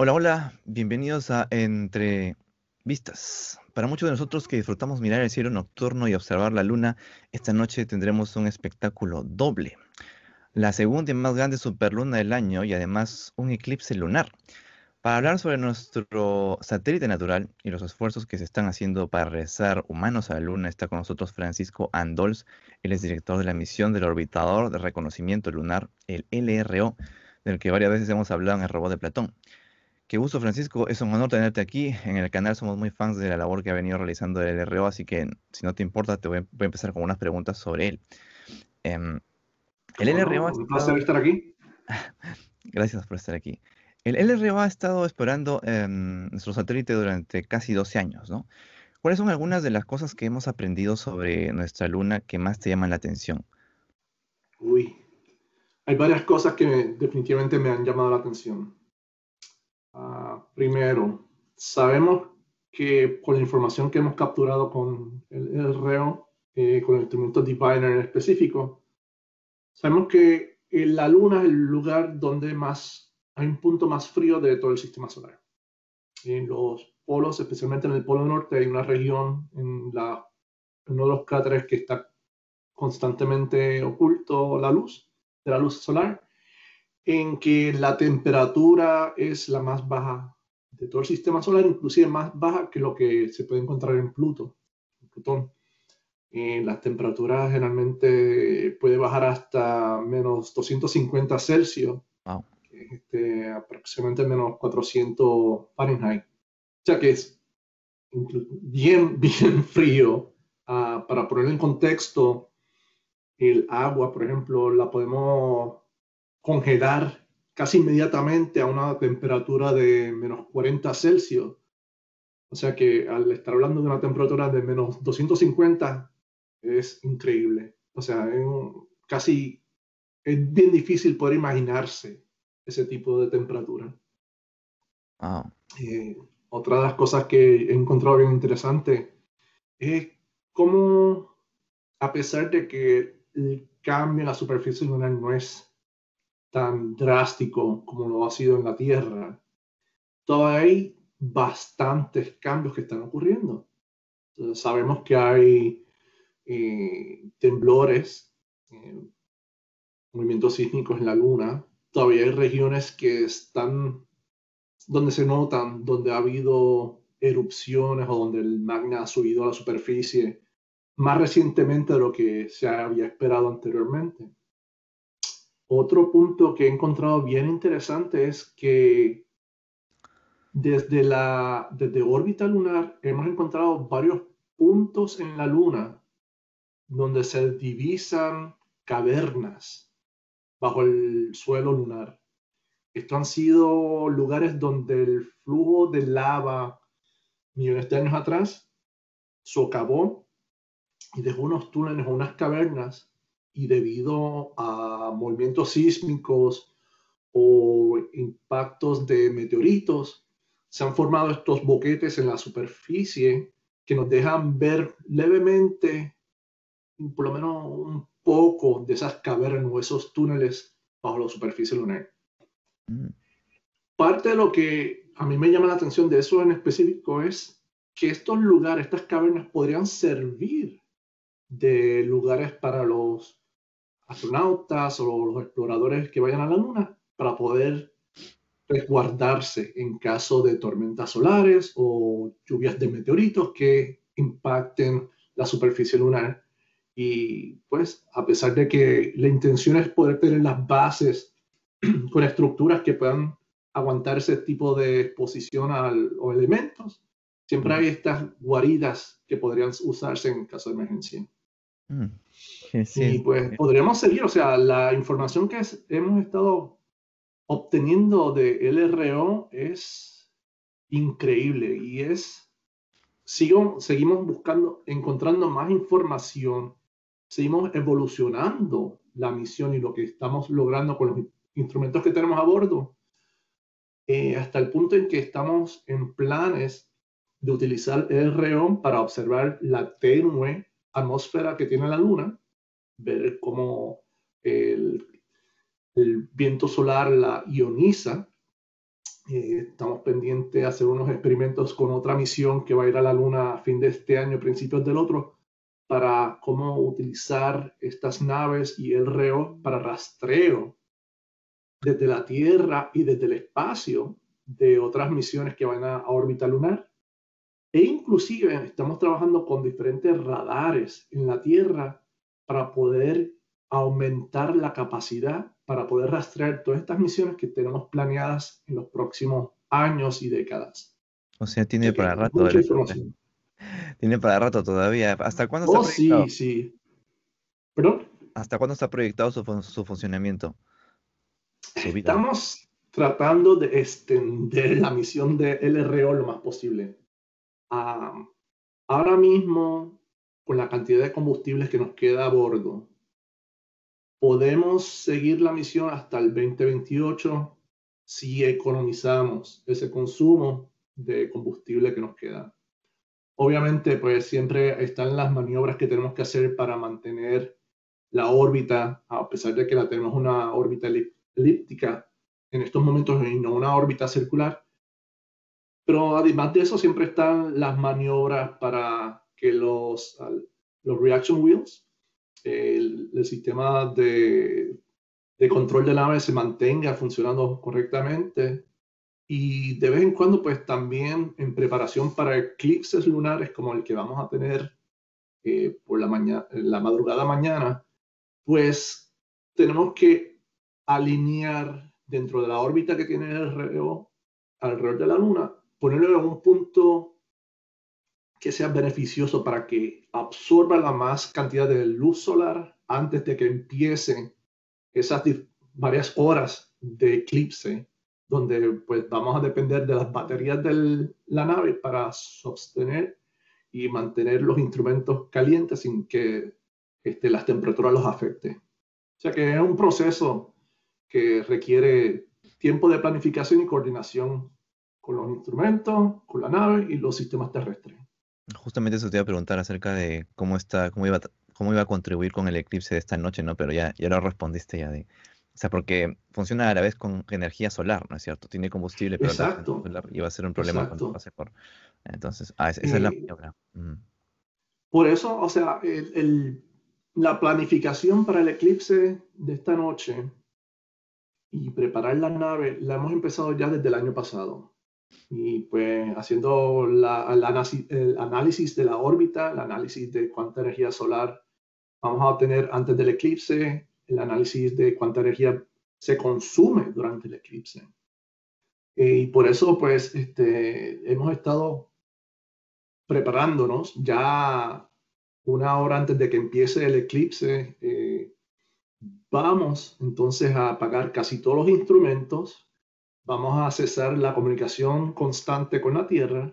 Hola, hola, bienvenidos a Entre Vistas. Para muchos de nosotros que disfrutamos mirar el cielo nocturno y observar la luna, esta noche tendremos un espectáculo doble. La segunda y más grande superluna del año y además un eclipse lunar. Para hablar sobre nuestro satélite natural y los esfuerzos que se están haciendo para regresar humanos a la Luna, está con nosotros Francisco Andols. Él es director de la misión del Orbitador de Reconocimiento Lunar, el LRO, del que varias veces hemos hablado en el robot de Platón. Qué gusto, Francisco. Es un honor tenerte aquí. En el canal somos muy fans de la labor que ha venido realizando el RO, así que si no te importa, te voy a, empezar con unas preguntas sobre él. Em, el LRO. un placer estar aquí. Gracias por estar aquí. El LRO ha estado explorando em, nuestro satélite durante casi 12 años, ¿no? ¿Cuáles son algunas de las cosas que hemos aprendido sobre nuestra luna que más te llaman la atención? Uy, hay varias cosas que definitivamente me han llamado la atención. Ah, primero, sabemos que con la información que hemos capturado con el, REO, eh, con el instrumento Diviner en específico, sabemos que la Luna es el lugar donde más hay un punto más frío de todo el sistema solar. En los polos, especialmente en el polo norte, hay una región en, la, en uno de los cráteres que está constantemente oculto la luz, de la luz solar, en que la temperatura es la más baja de todo el sistema solar, inclusive más baja que lo que se puede encontrar en Pluto, en Plutón. Eh, las temperaturas generalmente puede bajar hasta menos 250 Celsius, este, aproximadamente menos 400 Fahrenheit. O sea que es bien, bien frío. Ah, para poner en contexto, el agua, por ejemplo, la podemos congelar casi inmediatamente a una temperatura de menos 40 Celsius. O sea que al estar hablando de una temperatura de menos 250 es increíble. O sea, es casi es bien difícil poder imaginarse ese tipo de temperatura. Eh, otra de las cosas que he encontrado bien interesante es cómo, a pesar de que el cambio en la superficie lunar no es tan drástico como lo ha sido en la Tierra, todavía hay bastantes cambios que están ocurriendo. sabemos que hay eh, temblores, eh, movimientos sísmicos en la Luna. Todavía hay regiones que están donde se notan, donde ha habido erupciones o donde el magma ha subido a la superficie más recientemente de lo que se había esperado anteriormente. Otro punto que he encontrado bien interesante es que desde la desde órbita lunar hemos encontrado varios puntos en la luna donde se divisan cavernas bajo el suelo lunar. Estos han sido lugares donde el flujo de lava millones de años atrás socavó y dejó unos túneles o unas cavernas y debido a movimientos sísmicos o impactos de meteoritos, se han formado estos boquetes en la superficie que nos dejan ver levemente, por lo menos un poco de esas cavernas o esos túneles bajo la superficie lunar. Mm. Parte de lo que a mí me llama la atención de eso en específico es que estos lugares, estas cavernas podrían servir de lugares para los astronautas o los exploradores que vayan a la Luna para poder resguardarse en caso de tormentas solares o lluvias de meteoritos que impacten la superficie lunar. Y pues, a pesar de que la intención es poder tener las bases con estructuras que puedan aguantar ese tipo de exposición al, o elementos, siempre hay estas guaridas que podrían usarse en caso de emergencia. Mm. Sí, pues podríamos seguir, o sea, la información que hemos estado obteniendo de LRO es increíble y es, sigo, seguimos buscando, encontrando más información, seguimos evolucionando la misión y lo que estamos logrando con los instrumentos que tenemos a bordo, eh, hasta el punto en que estamos en planes de utilizar LRO para observar la tenue atmósfera que tiene la Luna ver cómo el, viento solar la ioniza Eh, estamos pendientes de hacer unos experimentos con otra misión que va a ir a la Luna a fin de este año, principios del otro, para cómo utilizar estas naves y el REO para rastreo desde la Tierra y desde el espacio de otras misiones que van a, órbita lunar. E inclusive estamos trabajando con diferentes radares en la Tierra para poder aumentar la capacidad para poder rastrear todas estas misiones que tenemos planeadas en los próximos años y décadas. O sea, tiene para rato. Tiene para rato todavía. ¿Hasta cuándo está oh, proyectado? sí, sí. ¿Perdón? ¿Hasta cuándo está proyectado su, funcionamiento? Estamos tratando de extender la misión de LRO lo más posible. Ah, ahora mismo, con la cantidad de combustibles que nos queda a bordo, podemos seguir la misión hasta el 2028 si economizamos ese consumo de combustible que nos queda. Obviamente, pues siempre están las maniobras que tenemos que hacer para mantener la órbita, a pesar de que la tenemos una órbita elíptica en estos momentos y no una órbita circular. Pero además de eso, siempre están las maniobras para que los, los reaction wheels, el, sistema de, de, control de la nave se mantenga funcionando correctamente. Y de vez en cuando, pues también en preparación para eclipses lunares como el que vamos a tener eh, por la, mañana, la madrugada mañana, pues tenemos que alinear dentro de la órbita que tiene el REO alrededor de la Luna, ponerlo en un punto que sea beneficioso para que absorba la más cantidad de luz solar antes de que empiecen esas varias horas de eclipse, donde pues vamos a depender de las baterías de la nave para sostener y mantener los instrumentos calientes sin que este, las temperaturas los afecte. O sea que es un proceso que requiere tiempo de planificación y coordinación con los instrumentos, con la nave y los sistemas terrestres. Justamente eso te iba a preguntar acerca de cómo está, cómo iba, cómo iba a contribuir con el eclipse de esta noche, ¿no? Pero ya, ya lo respondiste ya de. O sea, porque funciona a la vez con energía solar, ¿no es cierto? Tiene combustible, pero Exacto. solar y va a ser un problema cuando pase por. Entonces, ah, esa, es la maniobra. Por eso, o sea, el, la planificación para el eclipse de esta noche y preparar la nave la hemos empezado ya desde el año pasado. Y pues haciendo el, análisis, de la órbita, el análisis de cuánta energía solar vamos a obtener antes del eclipse, el análisis de cuánta energía se consume durante el eclipse. Y por eso, pues, este, hemos estado preparándonos ya una hora antes de que empiece el eclipse. Eh, vamos entonces a apagar casi todos los instrumentos vamos a cesar la comunicación constante con la Tierra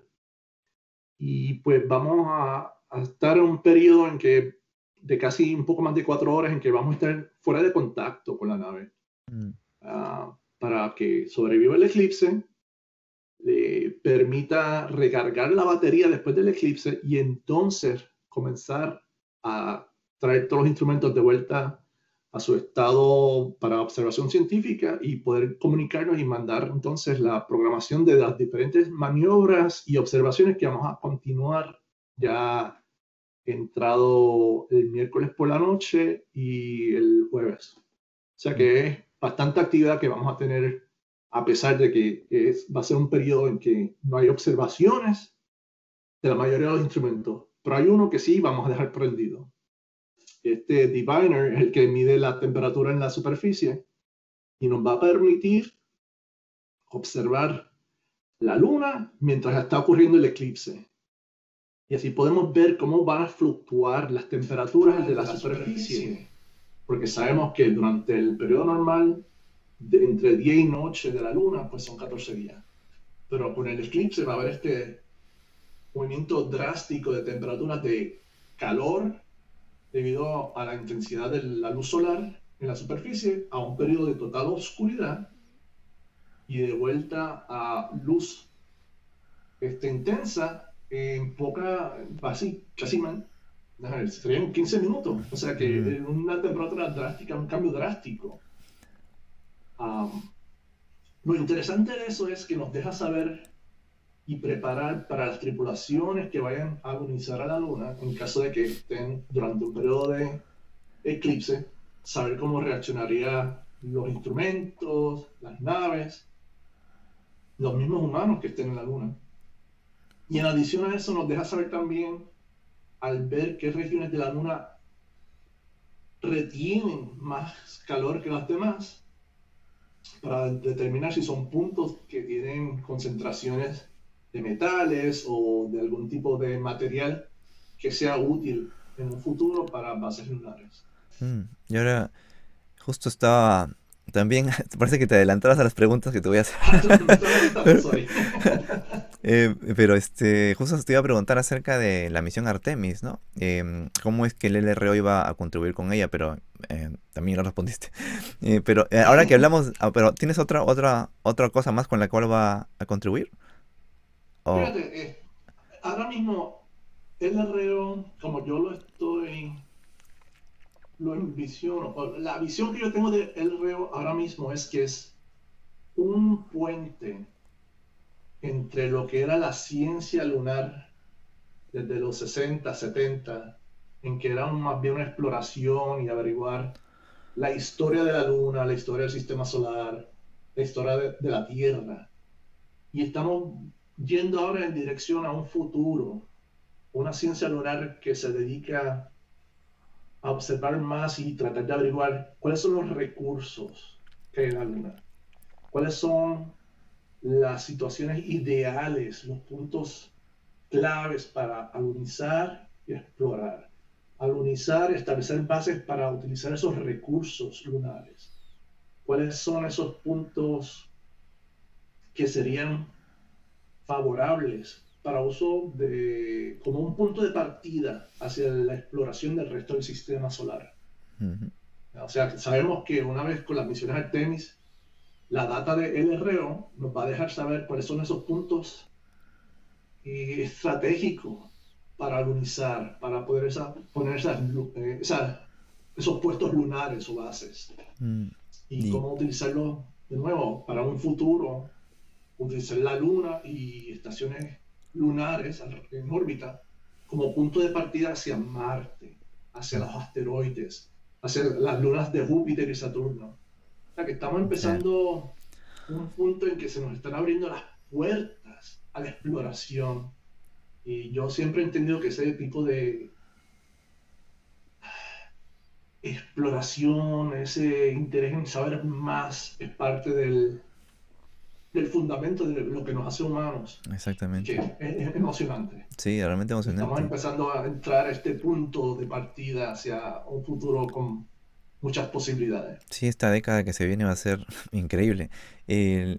y pues vamos a, estar en un periodo en que de casi un poco más de cuatro horas en que vamos a estar fuera de contacto con la nave mm. ah, para que sobreviva el eclipse, le permita recargar la batería después del eclipse y entonces comenzar a traer todos los instrumentos de vuelta a su estado para observación científica y poder comunicarnos y mandar entonces la programación de las diferentes maniobras y observaciones que vamos a continuar ya entrado el miércoles por la noche y el jueves. O sea que es bastante actividad que vamos a tener a pesar de que es, va a ser un periodo en que no hay observaciones de la mayoría de los instrumentos, pero hay uno que sí vamos a dejar prendido este diviner es el que mide la temperatura en la superficie y nos va a permitir observar la luna mientras está ocurriendo el eclipse. Y así podemos ver cómo van a fluctuar las temperaturas de la superficie. Porque sabemos que durante el periodo normal, de entre día y noche de la luna, pues son 14 días. Pero con el eclipse va a haber este movimiento drástico de temperaturas de calor debido a la intensidad de la luz solar en la superficie, a un periodo de total oscuridad y de vuelta a luz este, intensa en poca, casi, casi serían 15 minutos. O sea que una temperatura drástica, un cambio drástico. Lo interesante de eso es que nos deja saber y preparar para las tripulaciones que vayan a agonizar a la Luna en caso de que estén durante un periodo de eclipse, saber cómo reaccionaría los instrumentos, las naves, los mismos humanos que estén en la Luna. Y en adición a eso nos deja saber también, al ver qué regiones de la Luna retienen más calor que las demás, para determinar si son puntos que tienen concentraciones de metales o de algún tipo de material que sea útil en un futuro para bases lunares. Mm, y ahora, justo estaba también, parece que te adelantabas a las preguntas que te voy a hacer. Eh, pero este, justo te iba a preguntar acerca de la misión Artemis, ¿no? Em, ¿Cómo es que el LRO iba a contribuir con ella? Pero eh, también lo respondiste. Eh, pero ahora que hablamos, ah, pero ¿tienes otra, otra, otra cosa más con la cual va a contribuir? Fíjate, ahora mismo el LRO, como yo lo estoy lo envisiono, la visión que yo tengo de Reo ahora mismo es que es un puente entre lo que era la ciencia lunar desde los 60, 70, en que era más bien una exploración y averiguar la historia de la luna, la historia del sistema solar, la historia de, de la Tierra. Y estamos yendo ahora en dirección a un futuro, una ciencia lunar que se dedica a observar más y tratar de averiguar cuáles son los recursos que hay en la Luna, cuáles son las situaciones ideales, los puntos claves para alunizar y explorar. Alunizar y establecer bases para utilizar esos recursos lunares. ¿Cuáles son esos puntos que serían favorables para uso de, como un punto de partida hacia la exploración del resto del sistema solar. O sea, sabemos que una vez con las misiones Artemis, la data de LRO nos va a dejar saber cuáles son esos puntos eh, estratégicos para lunizar, para poder poner eh, esos puestos lunares o bases. Mm. Y cómo utilizarlos de nuevo para un futuro, utilizar la luna y estaciones lunares en órbita como punto de partida hacia Marte, hacia los asteroides, hacia las lunas de Júpiter y Saturno. O sea que estamos empezando un punto en que se nos están abriendo las puertas a la exploración. Y yo siempre he entendido que ese tipo de exploración, ese interés en saber más es parte del, del fundamento de lo que nos hace humanos. Exactamente. es, emocionante. Sí, realmente emocionante. Estamos empezando a entrar a este punto de partida hacia un futuro con muchas posibilidades. Sí, esta década que se viene va a ser increíble. Eh,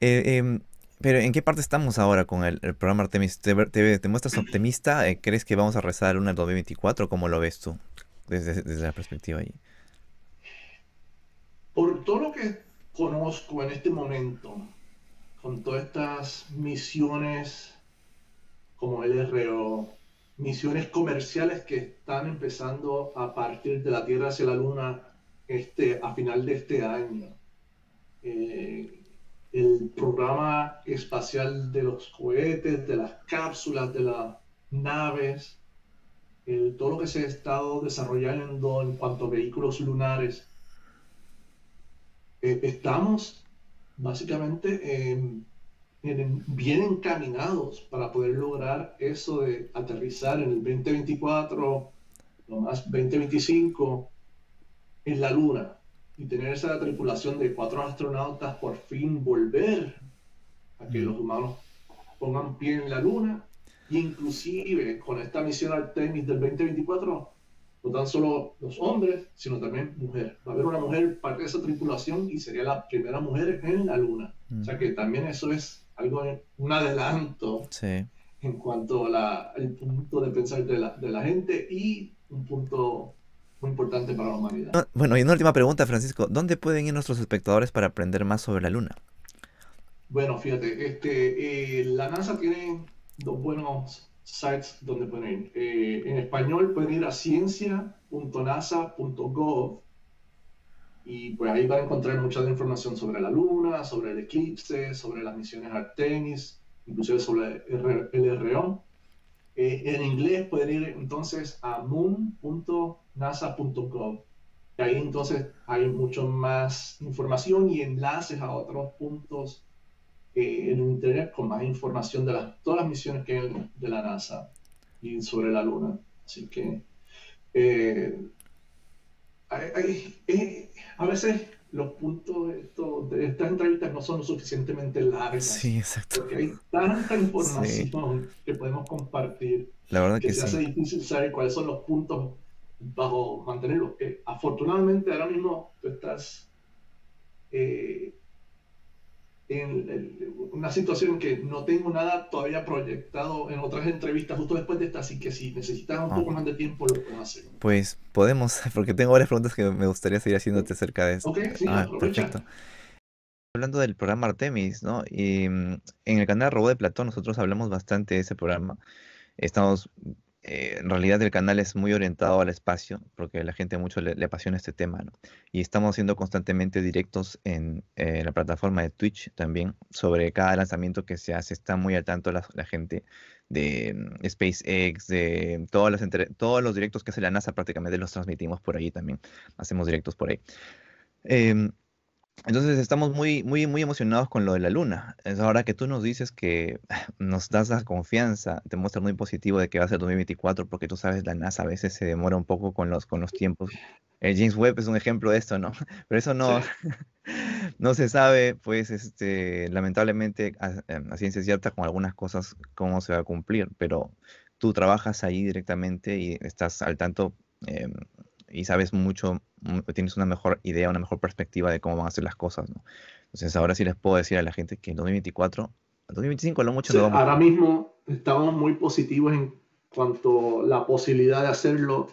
em, pero ¿en qué parte estamos ahora con el, programa Artemis? ¿Te, te, muestras optimista? Eh, ¿Crees que vamos a rezar una 2024? ¿Cómo lo ves tú desde, desde la perspectiva ahí? Por todo lo que conozco en este momento, con todas estas misiones como el RO, misiones comerciales que están empezando a partir de la Tierra hacia la Luna este, a final de este año. Eh, el programa espacial de los cohetes, de las cápsulas, de las naves, todo lo que se ha estado desarrollando en cuanto a vehículos lunares. Eh, estamos básicamente em, bien encaminados para poder lograr eso de aterrizar en el 2024, lo más 2025, en la Luna y tener esa tripulación de cuatro astronautas por fin volver a que los humanos pongan pie en la Luna. Y inclusive con esta misión Artemis del 2024 no tan solo los hombres, sino también mujeres. Va a haber una mujer parte de esa tripulación y sería la primera mujer en la Luna. O sea que también eso es algo, un adelanto en cuanto al punto de pensar de la, de la gente y un punto muy importante para la humanidad. Bueno, y una última pregunta, Francisco. ¿Dónde pueden ir nuestros espectadores para aprender más sobre la Luna? Bueno, fíjate, este, eh, la NASA tiene dos buenos sites donde pueden ir. Eh, en español pueden ir a ciencia.nasa.gov Y pues ahí van a encontrar mucha información sobre la luna, sobre el eclipse, sobre las misiones Artemis, inclusive sobre el RO. Eh, en inglés pueden ir entonces a moon.nasa.gov. Ahí entonces hay mucho más información y enlaces a otros puntos eh, en Internet con más información de las, todas las misiones que hay de la NASA y sobre la Luna. Así que eh, eh, a veces los puntos de, estas entrevistas no son lo suficientemente largas. Sí, exacto. Porque hay tanta información que podemos compartir. La verdad que, que se hace difícil saber cuáles son los puntos bajo mantenerlo. afortunadamente ahora mismo tú estás en, una situación en que no tengo nada todavía proyectado en otras entrevistas justo después de esta, así que si necesitas un poco ah. más de tiempo lo puedes hacer. Pues podemos, porque tengo varias preguntas que me gustaría seguir haciéndote acerca de eso. Ok, sí, ah, perfecto. Hablando del programa Artemis, ¿no? Y mm, en el canal Robot de Platón nosotros hablamos bastante de ese programa. Estamos eh, en realidad el canal es muy orientado al espacio, porque a la gente mucho le, apasiona este tema, ¿no? Y estamos haciendo constantemente directos en eh, la plataforma de Twitch también sobre cada lanzamiento que se hace. Está muy al tanto la, gente de mm, SpaceX, de todas las todos los directos que hace la NASA prácticamente los transmitimos por ahí también. Hacemos directos por ahí. Em, entonces estamos muy, muy, muy emocionados con lo de la luna. Es ahora que tú nos dices que nos das la confianza, te muestras muy positivo de que va a ser 2024, porque tú sabes, la NASA a veces se demora un poco con los, con los tiempos. El James Webb es un ejemplo de esto, ¿no? Pero eso no, no se sabe, pues, este, lamentablemente, a, em, a, ciencia cierta, con algunas cosas, cómo se va a cumplir, pero tú trabajas ahí directamente y estás al tanto eh, y sabes mucho, mm, tienes una mejor idea, una mejor perspectiva de cómo van a ser las cosas, ¿no? Entonces ahora sí les puedo decir a la gente que en 2024, 2025 lo mucho vamos Ahora mismo estamos muy positivos en cuanto a la posibilidad de hacerlo.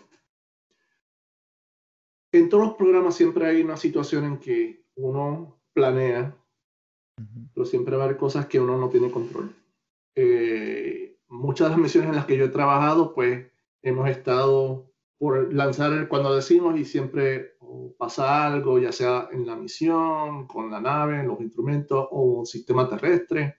En todos los programas siempre hay una situación en que uno planea, pero siempre va a haber cosas que uno no tiene control. Eh, muchas de las misiones en las que yo he trabajado, pues hemos estado por lanzar cuando decimos y siempre pasa algo, ya sea en la misión, con la nave, en los instrumentos o sistema terrestre,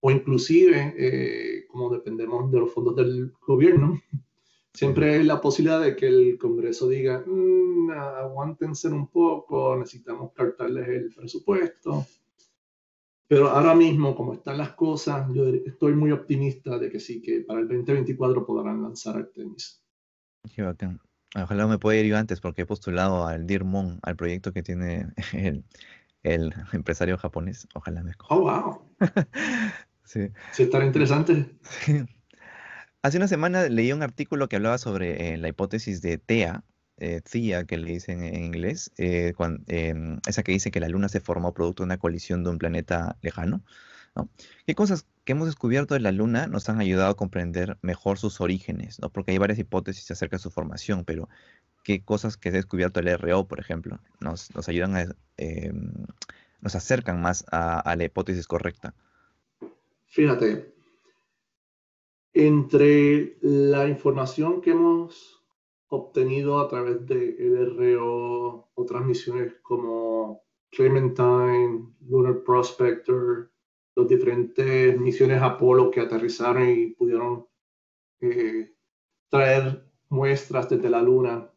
o inclusive, eh, como dependemos de los fondos del gobierno, siempre hay la posibilidad de que el Congreso diga, mm, aguántense un poco, necesitamos cartarles el presupuesto. Pero ahora mismo, como están las cosas, yo estoy muy optimista de que sí, que para el 2024 podrán lanzar Artemis. Ojalá me pueda ir yo antes porque he postulado al Dirmon, al proyecto que tiene el, el empresario japonés. Ojalá me escoja. Oh, wow. sí. Sí, estará interesante. Hace una semana leí un artículo que hablaba sobre eh, la hipótesis de TEA, eh, THEA, que le dicen en inglés, eh, em, esa que dice que la Luna se formó producto de una colisión de un planeta lejano. ¿Qué cosas que hemos descubierto de la Luna nos han ayudado a comprender mejor sus orígenes? ¿no? Porque hay varias hipótesis acerca de su formación, pero ¿qué cosas que se ha descubierto el RO, por ejemplo, nos, ayudan a, em, nos acercan más a, la hipótesis correcta? Fíjate, entre la información que hemos obtenido a través de LRO, otras misiones como Clementine, Lunar Prospector, las diferentes misiones Apolo que aterrizaron y pudieron eh, traer muestras desde la Luna,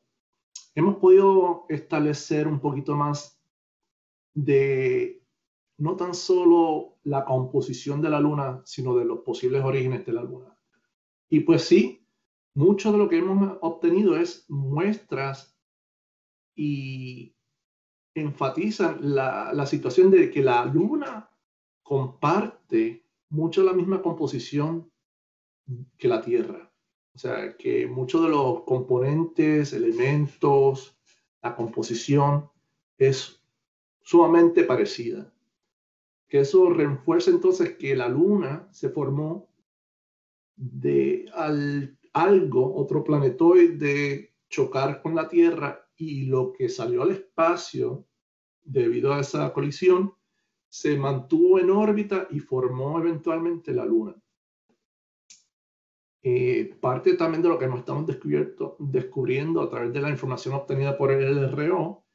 hemos podido establecer un poquito más de no tan solo la composición de la Luna, sino de los posibles orígenes de la Luna. Y pues sí, mucho de lo que hemos obtenido es muestras y enfatizan la, la situación de que la Luna comparte mucho la misma composición que la Tierra. O sea, que muchos de los componentes, elementos, la composición es sumamente parecida. Que eso refuerza entonces que la Luna se formó de algo, otro planetoide, chocar con la Tierra y lo que salió al espacio debido a esa colisión se mantuvo en órbita y formó eventualmente la Luna. Eh, parte también de lo que nos estamos descubriendo a través de la información obtenida por el LRO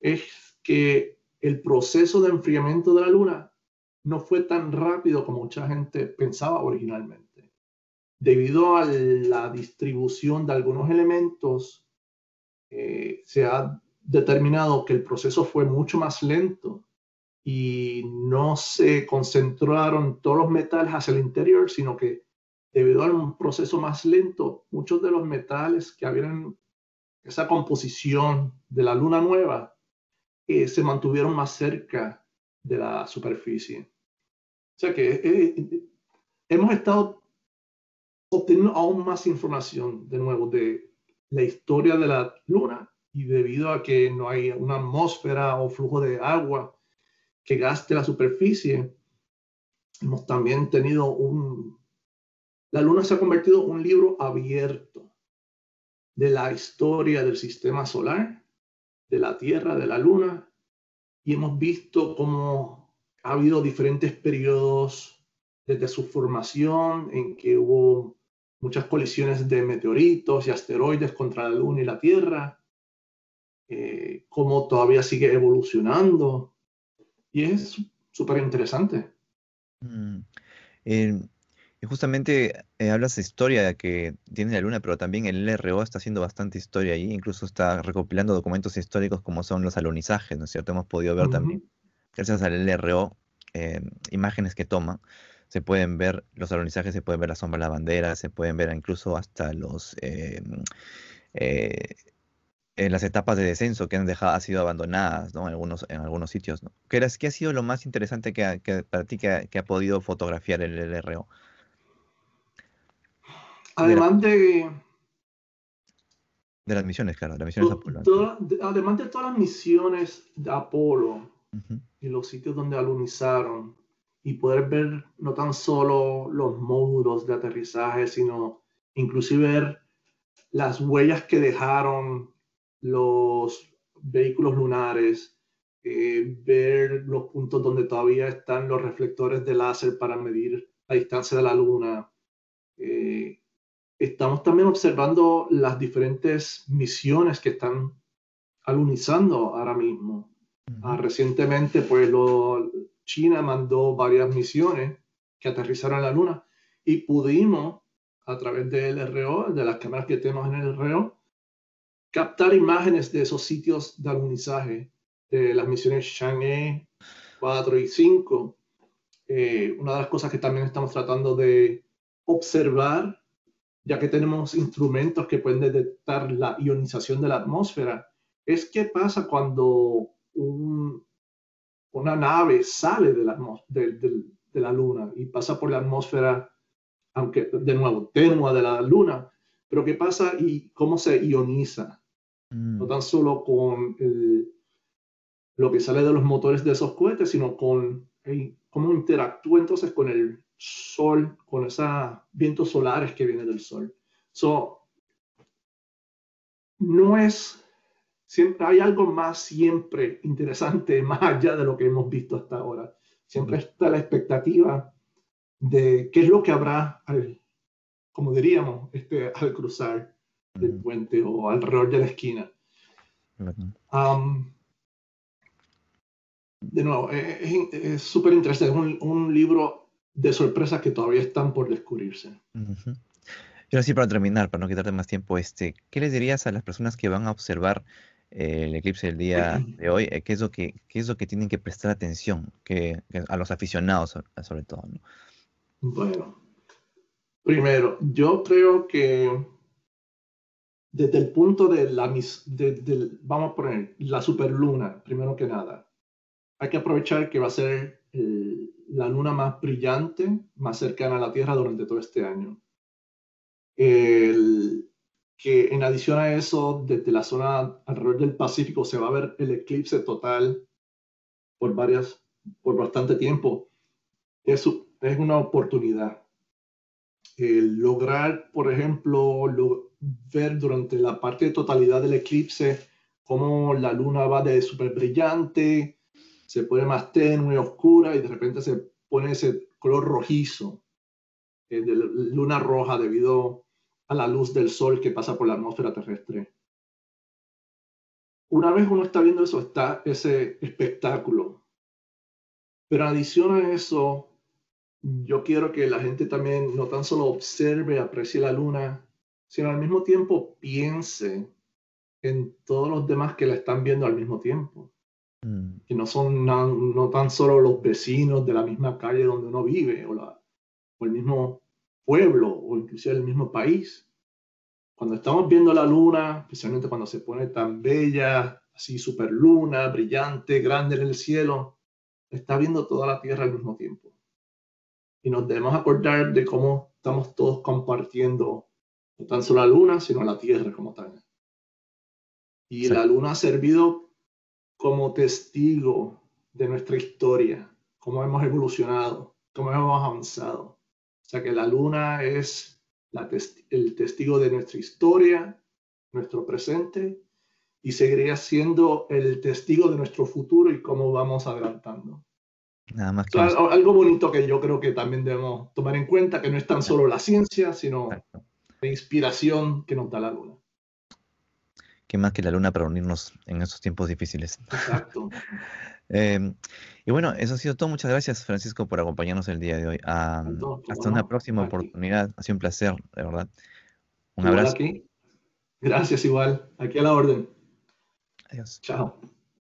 es que el proceso de enfriamiento de la Luna no fue tan rápido como mucha gente pensaba originalmente. Debido a la distribución de algunos elementos, eh, se ha determinado que el proceso fue mucho más lento y no se concentraron todos los metales hacia el interior, sino que debido a un proceso más lento, muchos de los metales que habían esa composición de la luna nueva eh, se mantuvieron más cerca de la superficie. O sea que eh, hemos estado obteniendo aún más información, de nuevo, de la historia de la luna y debido a que no hay una atmósfera o flujo de agua que gaste la superficie, hemos también tenido un... La luna se ha convertido en un libro abierto de la historia del sistema solar, de la Tierra, de la Luna, y hemos visto cómo ha habido diferentes periodos desde su formación en que hubo muchas colisiones de meteoritos y asteroides contra la Luna y la Tierra, eh, cómo todavía sigue evolucionando, y es súper interesante. Mm, justamente eh, hablas de historia que tiene la Luna, pero también el LRO está haciendo bastante historia ahí, incluso está recopilando documentos históricos como son los alunizajes, ¿no es cierto? Hemos podido ver también, gracias al LRO, eh, imágenes que toma, se pueden ver los alunizajes, se pueden ver la sombra de la bandera, se pueden ver incluso hasta los... En las etapas de descenso que han dejado, ha sido abandonadas ¿no? en, algunos, en algunos sitios. ¿no? ¿Qué, ¿Qué, ha sido lo más interesante que, para ti que ha, que ha, podido fotografiar el LRO? Además de... De las misiones, claro, las misiones Apolo. además de todas las misiones de Apolo y los sitios donde alunizaron y poder ver no tan solo los módulos de aterrizaje, sino inclusive ver las huellas que dejaron los vehículos lunares, eh, ver los puntos donde todavía están los reflectores de láser para medir la distancia de la luna. Eh, estamos también observando las diferentes misiones que están alunizando ahora mismo. Ah, recientemente, pues China mandó varias misiones que aterrizaron en la Luna y pudimos, a través del RO, de las cámaras que tenemos en el RO, captar imágenes de esos sitios de alunizaje, de las misiones Chang'e 4 y 5. Eh, una de las cosas que también estamos tratando de observar ya que tenemos instrumentos que pueden detectar la ionización de la atmósfera, es qué pasa cuando una nave sale de la, de, la Luna y pasa por la atmósfera, aunque de nuevo, tenua de la Luna, pero qué pasa y cómo se ioniza. No mm. tan solo con lo que sale de los motores de esos cohetes, sino con cómo interactúa entonces con el sol, con esos vientos solares que vienen del sol. So, no es, siempre hay algo más siempre interesante, más allá de lo que hemos visto hasta ahora. Siempre está la expectativa de qué es lo que habrá, al, como diríamos, este, al cruzar el puente o alrededor de la esquina. Um, de nuevo, es súper interesante, es un libro de sorpresas que todavía están por descubrirse. Y ahora sí, para terminar, para no quitarte más tiempo, este, ¿qué les dirías a las personas que van a observar eh, el eclipse del día de hoy? Eh, ¿Qué es lo que, qué es lo que tienen que prestar atención? Que, a los aficionados, sobre todo. Bueno, primero, yo creo que desde el punto de la, de, vamos a poner, la superluna, primero que nada, hay que aprovechar que va a ser el, la luna más brillante, más cercana a la Tierra durante todo este año. Que en adición a eso, desde la zona alrededor del Pacífico se va a ver el eclipse total por varias, por bastante tiempo. Es, es una oportunidad. El lograr, por ejemplo, ver durante la parte totalidad del eclipse cómo la luna va de súper brillante se pone más tenue, oscura y de repente se pone ese color rojizo eh, de luna roja debido a la luz del sol que pasa por la atmósfera terrestre. una vez uno está viendo eso, está ese espectáculo. Pero adición a eso, yo quiero que la gente también no tan solo observe, aprecie la luna, sino al mismo tiempo piense en todos los demás que la están viendo al mismo tiempo. Mm. Que no son no, tan solo los vecinos de la misma calle donde uno vive, o, la, o el mismo pueblo, o inclusive el mismo país. Cuando estamos viendo la luna, especialmente cuando se pone tan bella, así super luna, brillante, grande en el cielo, está viendo toda la Tierra al mismo tiempo. Y nos debemos acordar de cómo estamos todos compartiendo no tan solo la luna, sino la Tierra como tal. Y la luna ha servido como testigo de nuestra historia, cómo hemos evolucionado, cómo hemos avanzado. O sea que la luna es el testigo de nuestra historia, nuestro presente, y seguiría siendo el testigo de nuestro futuro y cómo vamos adelantando. Nada más algo bonito que yo creo que también debemos tomar en cuenta, que no es tan solo la ciencia, sino la inspiración que nos da la luna. ¿Qué más que la luna para unirnos en estos tiempos difíciles? Exacto. Em, y bueno, eso ha sido todo. Muchas gracias, Francisco, por acompañarnos el día de hoy. hasta una próxima oportunidad. Ha sido un placer, de verdad. Un abrazo. Gracias, igual. Aquí a la orden. Adiós. Chao.